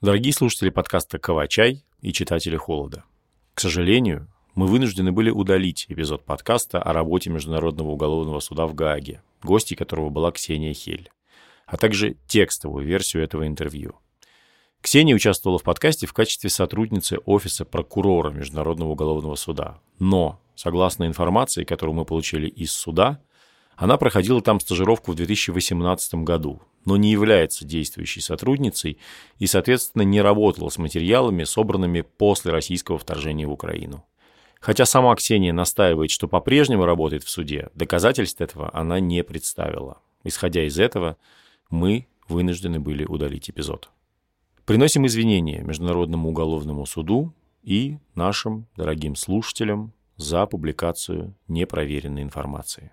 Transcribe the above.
Дорогие слушатели подкаста «Кавачай» и читатели «Холода», к сожалению, мы вынуждены были удалить эпизод подкаста о работе Международного уголовного суда в Гааге, гостьей которого была Ксения Хель, а также текстовую версию этого интервью. Ксения участвовала в подкасте в качестве сотрудницы офиса прокурора Международного уголовного суда. Но, согласно информации, которую мы получили из суда, она проходила там стажировку в 2018 году, но не является действующей сотрудницей и, соответственно, не работала с материалами, собранными после российского вторжения в Украину. Хотя сама Ксения настаивает, что по-прежнему работает в суде, доказательств этого она не представила. Исходя из этого, мы вынуждены были удалить эпизод. Приносим извинения Международному уголовному суду и нашим дорогим слушателям за публикацию непроверенной информации.